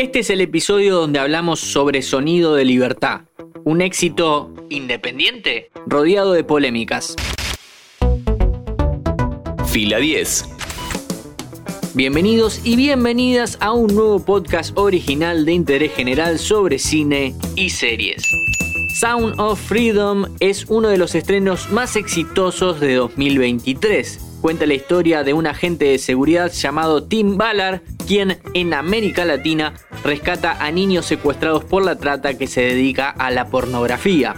Este es el episodio donde hablamos sobre Sonido de Libertad, un éxito independiente rodeado de polémicas. Fila 10. Bienvenidos y bienvenidas a un nuevo podcast original de interés general sobre cine y series. Sound of Freedom es uno de los estrenos más exitosos de 2023 cuenta la historia de un agente de seguridad llamado Tim Ballard, quien en América Latina rescata a niños secuestrados por la trata que se dedica a la pornografía.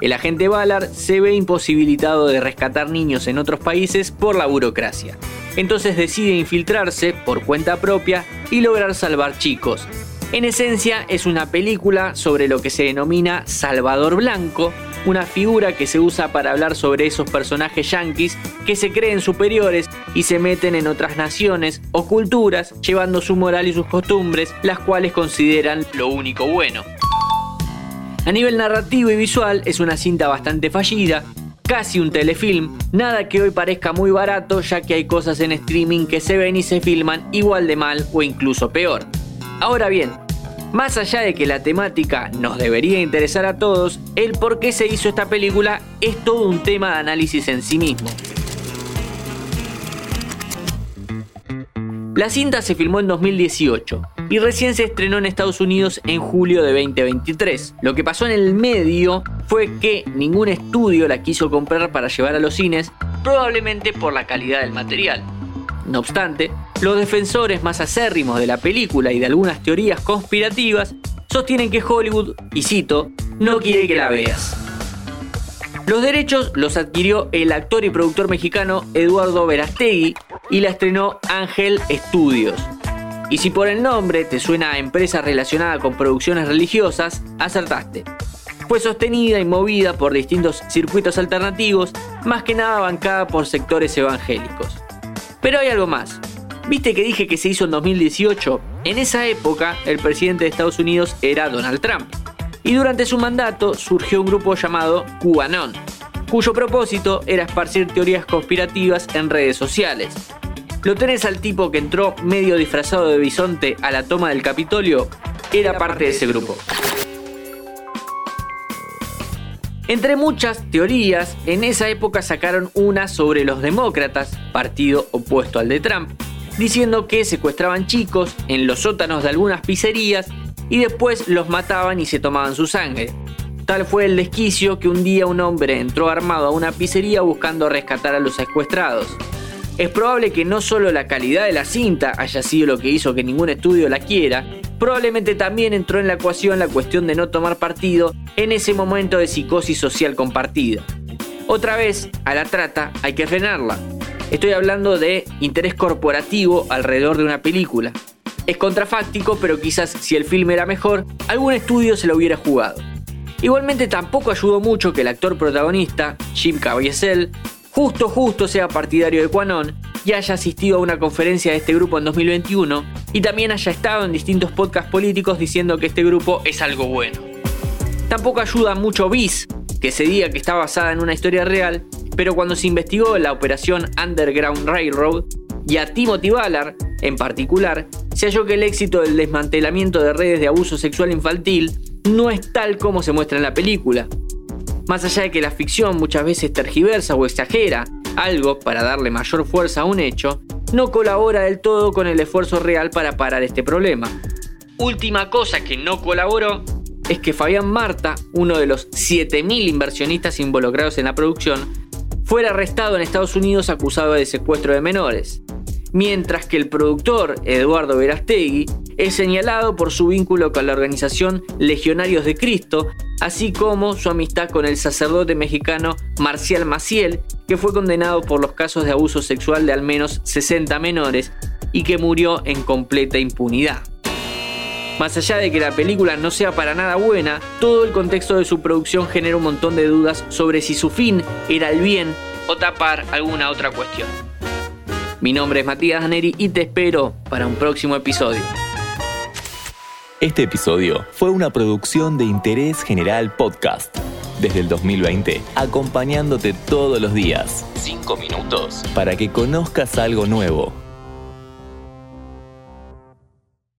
El agente Ballard se ve imposibilitado de rescatar niños en otros países por la burocracia. Entonces decide infiltrarse por cuenta propia y lograr salvar chicos. En esencia es una película sobre lo que se denomina Salvador Blanco, una figura que se usa para hablar sobre esos personajes yanquis que se creen superiores y se meten en otras naciones o culturas llevando su moral y sus costumbres, las cuales consideran lo único bueno. A nivel narrativo y visual es una cinta bastante fallida, casi un telefilm, nada que hoy parezca muy barato ya que hay cosas en streaming que se ven y se filman igual de mal o incluso peor. Ahora bien, más allá de que la temática nos debería interesar a todos, el por qué se hizo esta película es todo un tema de análisis en sí mismo. La cinta se filmó en 2018 y recién se estrenó en Estados Unidos en julio de 2023. Lo que pasó en el medio fue que ningún estudio la quiso comprar para llevar a los cines, probablemente por la calidad del material. No obstante, los defensores más acérrimos de la película y de algunas teorías conspirativas sostienen que Hollywood, y cito, no quiere que la veas. Los derechos los adquirió el actor y productor mexicano Eduardo Verastegui y la estrenó Ángel Studios. Y si por el nombre te suena a empresa relacionada con producciones religiosas, acertaste. Fue sostenida y movida por distintos circuitos alternativos, más que nada bancada por sectores evangélicos. Pero hay algo más. ¿Viste que dije que se hizo en 2018? En esa época, el presidente de Estados Unidos era Donald Trump. Y durante su mandato surgió un grupo llamado QAnon, cuyo propósito era esparcir teorías conspirativas en redes sociales. ¿Lo tenés al tipo que entró medio disfrazado de bisonte a la toma del Capitolio? Era parte de ese grupo. Entre muchas teorías, en esa época sacaron una sobre los demócratas, partido opuesto al de Trump, diciendo que secuestraban chicos en los sótanos de algunas pizzerías y después los mataban y se tomaban su sangre. Tal fue el desquicio que un día un hombre entró armado a una pizzería buscando rescatar a los secuestrados. Es probable que no solo la calidad de la cinta haya sido lo que hizo que ningún estudio la quiera, probablemente también entró en la ecuación la cuestión de no tomar partido en ese momento de psicosis social compartida. Otra vez, a la trata hay que frenarla. Estoy hablando de interés corporativo alrededor de una película. Es contrafáctico, pero quizás si el film era mejor, algún estudio se lo hubiera jugado. Igualmente tampoco ayudó mucho que el actor protagonista, Jim Caviezel, justo justo sea partidario de Quanon y haya asistido a una conferencia de este grupo en 2021 y también haya estado en distintos podcasts políticos diciendo que este grupo es algo bueno. Tampoco ayuda mucho Bis, que se diga que está basada en una historia real, pero cuando se investigó la operación Underground Railroad y a Timothy Ballard en particular, se halló que el éxito del desmantelamiento de redes de abuso sexual infantil no es tal como se muestra en la película. Más allá de que la ficción muchas veces tergiversa o exagera algo para darle mayor fuerza a un hecho, no colabora del todo con el esfuerzo real para parar este problema. Última cosa que no colaboró es que Fabián Marta, uno de los 7.000 inversionistas involucrados en la producción, fuera arrestado en Estados Unidos acusado de secuestro de menores mientras que el productor Eduardo Verastegui es señalado por su vínculo con la organización Legionarios de Cristo, así como su amistad con el sacerdote mexicano Marcial Maciel, que fue condenado por los casos de abuso sexual de al menos 60 menores y que murió en completa impunidad. Más allá de que la película no sea para nada buena, todo el contexto de su producción genera un montón de dudas sobre si su fin era el bien o tapar alguna otra cuestión. Mi nombre es Matías Daneri y te espero para un próximo episodio. Este episodio fue una producción de Interés General Podcast. Desde el 2020, acompañándote todos los días. Cinco minutos. Para que conozcas algo nuevo.